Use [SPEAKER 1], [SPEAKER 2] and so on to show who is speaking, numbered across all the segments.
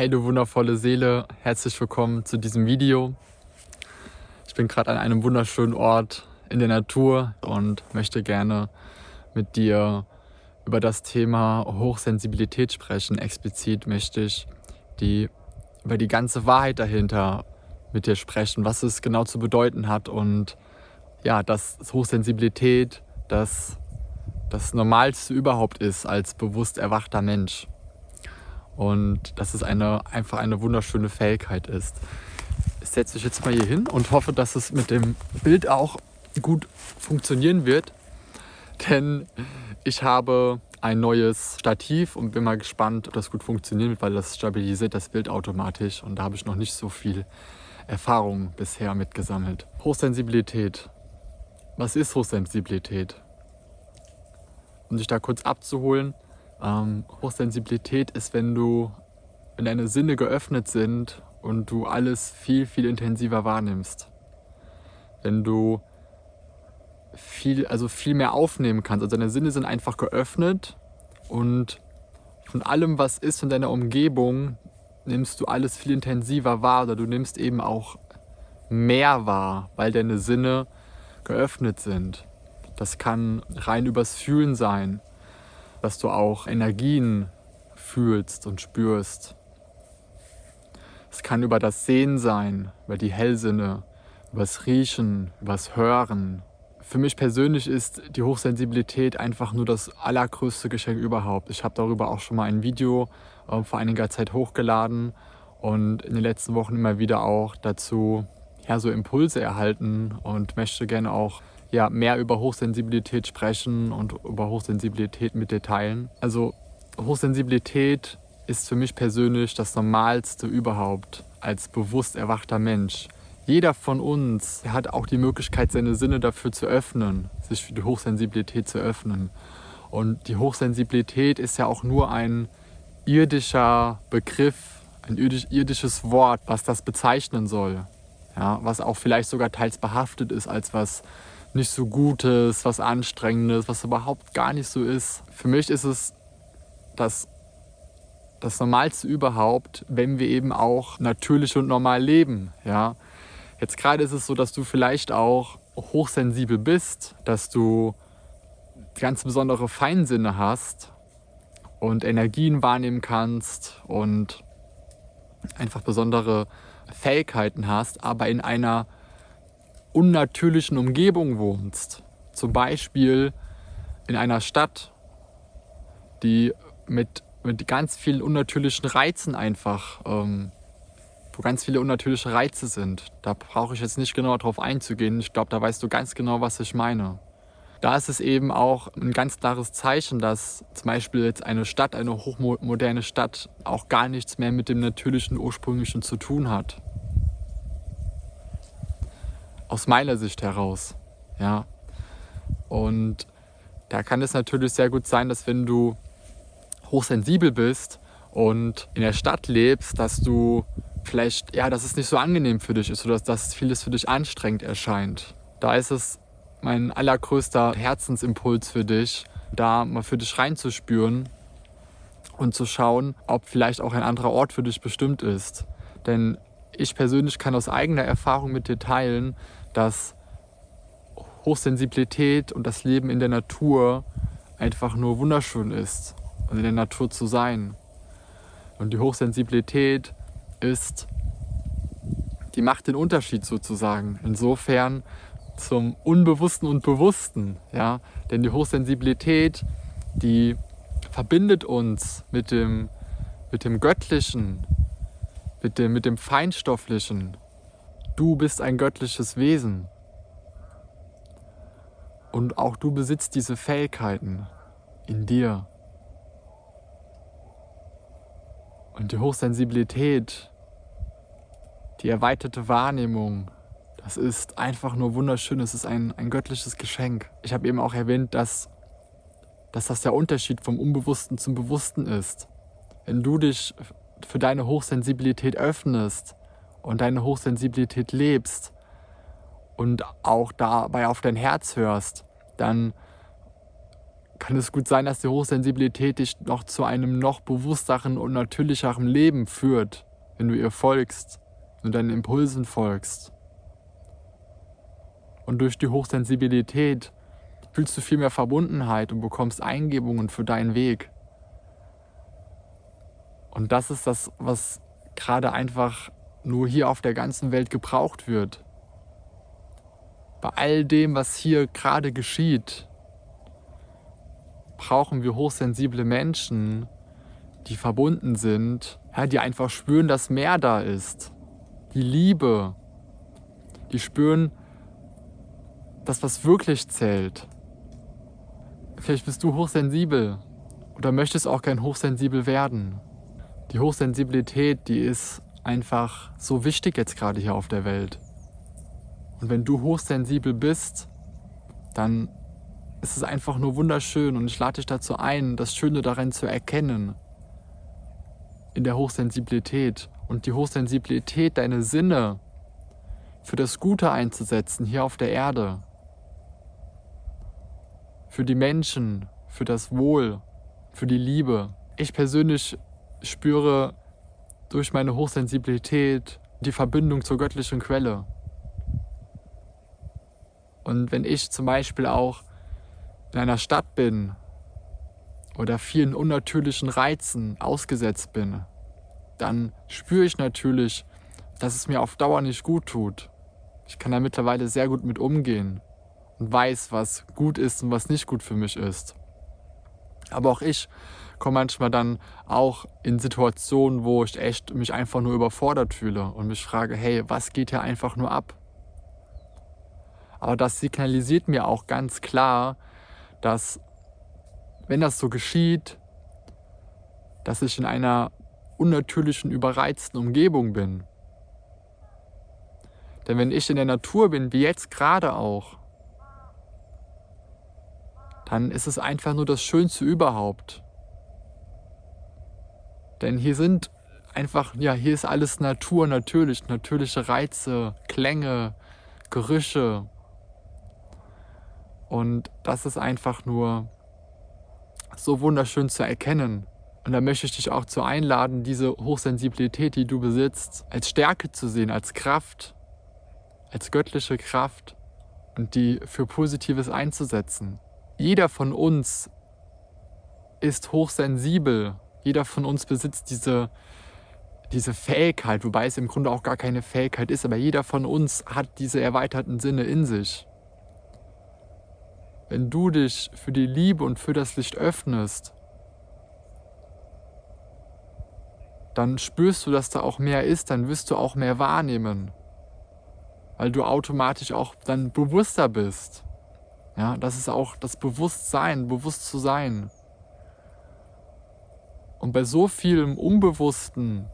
[SPEAKER 1] Hey du wundervolle Seele, herzlich willkommen zu diesem Video. Ich bin gerade an einem wunderschönen Ort in der Natur und möchte gerne mit dir über das Thema Hochsensibilität sprechen. Explizit möchte ich die, über die ganze Wahrheit dahinter mit dir sprechen, was es genau zu bedeuten hat und ja, dass Hochsensibilität das, das Normalste überhaupt ist als bewusst erwachter Mensch. Und dass es eine, einfach eine wunderschöne Fähigkeit ist. Ich setze mich jetzt mal hier hin und hoffe, dass es mit dem Bild auch gut funktionieren wird. Denn ich habe ein neues Stativ und bin mal gespannt, ob das gut funktionieren wird, weil das stabilisiert das Bild automatisch und da habe ich noch nicht so viel Erfahrung bisher mitgesammelt. Hochsensibilität. Was ist Hochsensibilität? Um dich da kurz abzuholen, ähm, Hochsensibilität ist, wenn du, wenn deine Sinne geöffnet sind und du alles viel, viel intensiver wahrnimmst. Wenn du viel, also viel mehr aufnehmen kannst. Also deine Sinne sind einfach geöffnet und von allem, was ist in deiner Umgebung, nimmst du alles viel intensiver wahr oder du nimmst eben auch mehr wahr, weil deine Sinne geöffnet sind. Das kann rein übers Fühlen sein, dass du auch Energien fühlst und spürst. Es kann über das Sehen sein, über die Hellsinne, über das Riechen, über das Hören. Für mich persönlich ist die Hochsensibilität einfach nur das allergrößte Geschenk überhaupt. Ich habe darüber auch schon mal ein Video äh, vor einiger Zeit hochgeladen und in den letzten Wochen immer wieder auch dazu ja, so Impulse erhalten und möchte gerne auch ja, mehr über Hochsensibilität sprechen und über Hochsensibilität mit dir teilen. Also Hochsensibilität ist für mich persönlich das Normalste überhaupt als bewusst erwachter Mensch. Jeder von uns hat auch die Möglichkeit, seine Sinne dafür zu öffnen, sich für die Hochsensibilität zu öffnen. Und die Hochsensibilität ist ja auch nur ein irdischer Begriff, ein irdisches Wort, was das bezeichnen soll. Ja, was auch vielleicht sogar teils behaftet ist als was nicht so Gutes, was Anstrengendes, was überhaupt gar nicht so ist. Für mich ist es das, das Normalste überhaupt, wenn wir eben auch natürlich und normal leben. Ja? Jetzt gerade ist es so, dass du vielleicht auch hochsensibel bist, dass du ganz besondere Feinsinne hast und Energien wahrnehmen kannst und einfach besondere Fähigkeiten hast, aber in einer unnatürlichen Umgebung wohnst, zum Beispiel in einer Stadt, die mit, mit ganz vielen unnatürlichen Reizen einfach, ähm, wo ganz viele unnatürliche Reize sind. Da brauche ich jetzt nicht genau darauf einzugehen. Ich glaube, da weißt du ganz genau, was ich meine. Da ist es eben auch ein ganz klares Zeichen, dass zum Beispiel jetzt eine Stadt, eine hochmoderne Stadt, auch gar nichts mehr mit dem natürlichen, ursprünglichen zu tun hat aus meiner Sicht heraus. Ja. Und da kann es natürlich sehr gut sein, dass wenn du hochsensibel bist und in der Stadt lebst, dass du vielleicht, ja, dass es nicht so angenehm für dich ist oder dass vieles für dich anstrengend erscheint. Da ist es mein allergrößter Herzensimpuls für dich, da mal für dich reinzuspüren und zu schauen, ob vielleicht auch ein anderer Ort für dich bestimmt ist. Denn ich persönlich kann aus eigener Erfahrung mit dir teilen, dass Hochsensibilität und das Leben in der Natur einfach nur wunderschön ist, also in der Natur zu sein. Und die Hochsensibilität ist, die macht den Unterschied sozusagen. Insofern zum Unbewussten und Bewussten. Ja? Denn die Hochsensibilität, die verbindet uns mit dem, mit dem Göttlichen, mit dem, mit dem Feinstofflichen, Du bist ein göttliches Wesen. Und auch du besitzt diese Fähigkeiten in dir. Und die Hochsensibilität, die erweiterte Wahrnehmung, das ist einfach nur wunderschön. Es ist ein, ein göttliches Geschenk. Ich habe eben auch erwähnt, dass, dass das der Unterschied vom Unbewussten zum Bewussten ist. Wenn du dich für deine Hochsensibilität öffnest, und deine Hochsensibilität lebst und auch dabei auf dein Herz hörst, dann kann es gut sein, dass die Hochsensibilität dich noch zu einem noch bewussteren und natürlicheren Leben führt, wenn du ihr folgst, du deinen Impulsen folgst. Und durch die Hochsensibilität fühlst du viel mehr Verbundenheit und bekommst Eingebungen für deinen Weg. Und das ist das, was gerade einfach nur hier auf der ganzen Welt gebraucht wird. Bei all dem, was hier gerade geschieht, brauchen wir hochsensible Menschen, die verbunden sind, ja, die einfach spüren, dass mehr da ist. Die Liebe. Die spüren, dass was wirklich zählt. Vielleicht bist du hochsensibel oder möchtest auch gern hochsensibel werden. Die Hochsensibilität, die ist einfach so wichtig jetzt gerade hier auf der Welt. Und wenn du hochsensibel bist, dann ist es einfach nur wunderschön und ich lade dich dazu ein, das Schöne darin zu erkennen. In der Hochsensibilität und die Hochsensibilität, deine Sinne für das Gute einzusetzen hier auf der Erde. Für die Menschen, für das Wohl, für die Liebe. Ich persönlich spüre durch meine Hochsensibilität die Verbindung zur göttlichen Quelle. Und wenn ich zum Beispiel auch in einer Stadt bin oder vielen unnatürlichen Reizen ausgesetzt bin, dann spüre ich natürlich, dass es mir auf Dauer nicht gut tut. Ich kann da mittlerweile sehr gut mit umgehen und weiß, was gut ist und was nicht gut für mich ist. Aber auch ich komme manchmal dann auch in Situationen, wo ich echt mich einfach nur überfordert fühle und mich frage, hey, was geht hier einfach nur ab? Aber das signalisiert mir auch ganz klar, dass wenn das so geschieht, dass ich in einer unnatürlichen, überreizten Umgebung bin. Denn wenn ich in der Natur bin, wie jetzt gerade auch, dann ist es einfach nur das Schönste überhaupt. Denn hier sind einfach, ja, hier ist alles Natur natürlich, natürliche Reize, Klänge, Gerüche, und das ist einfach nur so wunderschön zu erkennen. Und da möchte ich dich auch zu einladen, diese Hochsensibilität, die du besitzt, als Stärke zu sehen, als Kraft, als göttliche Kraft und die für Positives einzusetzen. Jeder von uns ist hochsensibel. Jeder von uns besitzt diese, diese Fähigkeit, wobei es im Grunde auch gar keine Fähigkeit ist, aber jeder von uns hat diese erweiterten Sinne in sich wenn du dich für die Liebe und für das Licht öffnest, dann spürst du, dass da auch mehr ist, dann wirst du auch mehr wahrnehmen, weil du automatisch auch dann bewusster bist. Ja, das ist auch das Bewusstsein, bewusst zu sein. Und bei so vielem Unbewussten,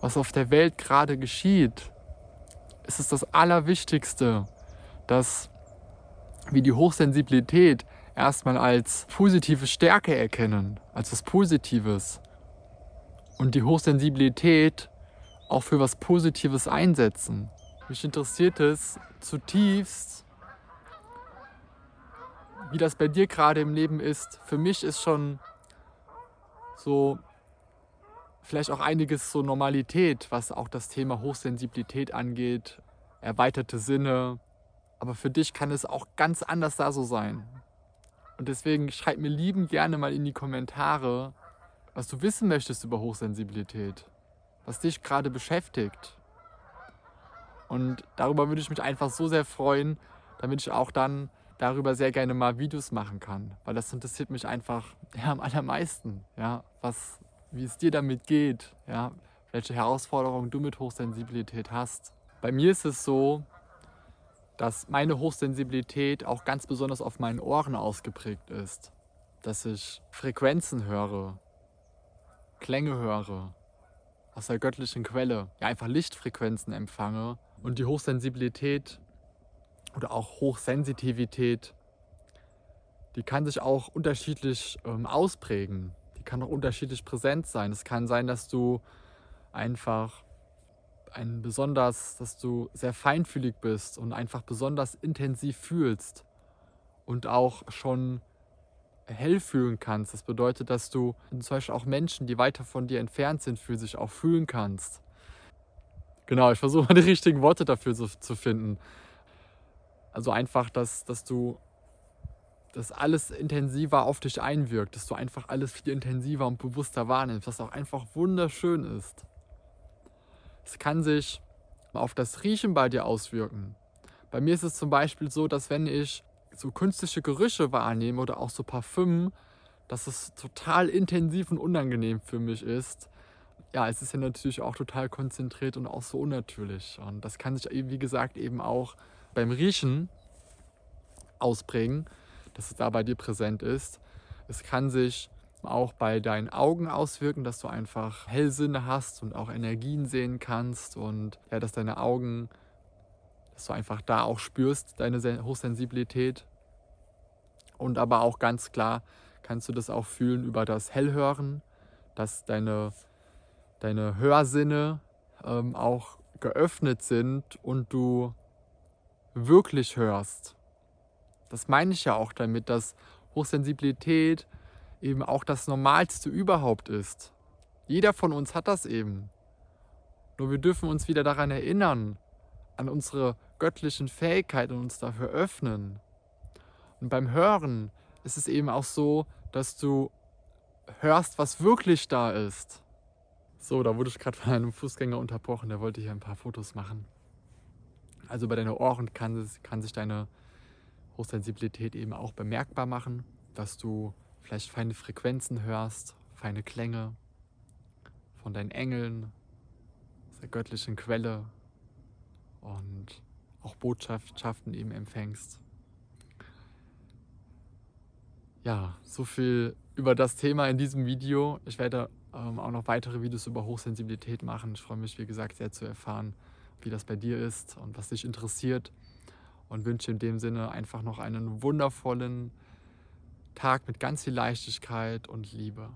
[SPEAKER 1] was auf der Welt gerade geschieht, ist es das Allerwichtigste, dass wie die Hochsensibilität erstmal als positive Stärke erkennen, als was Positives. Und die Hochsensibilität auch für was Positives einsetzen. Mich interessiert es zutiefst, wie das bei dir gerade im Leben ist. Für mich ist schon so vielleicht auch einiges so Normalität, was auch das Thema Hochsensibilität angeht, erweiterte Sinne, aber für dich kann es auch ganz anders da so sein. Und deswegen schreib mir lieben gerne mal in die Kommentare, was du wissen möchtest über Hochsensibilität, was dich gerade beschäftigt. Und darüber würde ich mich einfach so sehr freuen, damit ich auch dann darüber sehr gerne mal Videos machen kann, weil das interessiert mich einfach ja, am allermeisten, ja, was, wie es dir damit geht, ja, welche Herausforderungen du mit Hochsensibilität hast. Bei mir ist es so, dass meine Hochsensibilität auch ganz besonders auf meinen Ohren ausgeprägt ist. Dass ich Frequenzen höre, Klänge höre, aus der göttlichen Quelle, ja einfach Lichtfrequenzen empfange und die Hochsensibilität oder auch Hochsensitivität, die kann sich auch unterschiedlich ähm, ausprägen. Die kann auch unterschiedlich präsent sein. Es kann sein, dass du einfach ein besonders, dass du sehr feinfühlig bist und einfach besonders intensiv fühlst und auch schon hell fühlen kannst. Das bedeutet, dass du zum Beispiel auch Menschen, die weiter von dir entfernt sind, für sich auch fühlen kannst. Genau, ich versuche mal die richtigen Worte dafür zu, zu finden. Also einfach, dass, dass du dass alles intensiver auf dich einwirkt, dass du einfach alles viel intensiver und bewusster wahrnimmst, was auch einfach wunderschön ist. Es kann sich auf das Riechen bei dir auswirken. Bei mir ist es zum Beispiel so, dass wenn ich so künstliche Gerüche wahrnehme oder auch so Parfüm, dass es total intensiv und unangenehm für mich ist. Ja, es ist ja natürlich auch total konzentriert und auch so unnatürlich. Und das kann sich, wie gesagt, eben auch beim Riechen ausprägen dass es da bei dir präsent ist. Es kann sich auch bei deinen Augen auswirken, dass du einfach Hellsinne hast und auch Energien sehen kannst und ja, dass deine Augen, dass du einfach da auch spürst, deine Hochsensibilität. Und aber auch ganz klar kannst du das auch fühlen über das Hellhören, dass deine, deine Hörsinne ähm, auch geöffnet sind und du wirklich hörst das meine ich ja auch damit, dass Hochsensibilität eben auch das Normalste überhaupt ist. Jeder von uns hat das eben. Nur wir dürfen uns wieder daran erinnern, an unsere göttlichen Fähigkeiten und uns dafür öffnen. Und beim Hören ist es eben auch so, dass du hörst, was wirklich da ist. So, da wurde ich gerade von einem Fußgänger unterbrochen, der wollte hier ein paar Fotos machen. Also bei deinen Ohren kann, kann sich deine Hochsensibilität eben auch bemerkbar machen, dass du vielleicht feine Frequenzen hörst, feine Klänge von deinen Engeln, der göttlichen Quelle und auch Botschaften eben empfängst. Ja, so viel über das Thema in diesem Video. Ich werde ähm, auch noch weitere Videos über Hochsensibilität machen. Ich freue mich, wie gesagt, sehr zu erfahren, wie das bei dir ist und was dich interessiert und wünsche in dem Sinne einfach noch einen wundervollen Tag mit ganz viel Leichtigkeit und Liebe.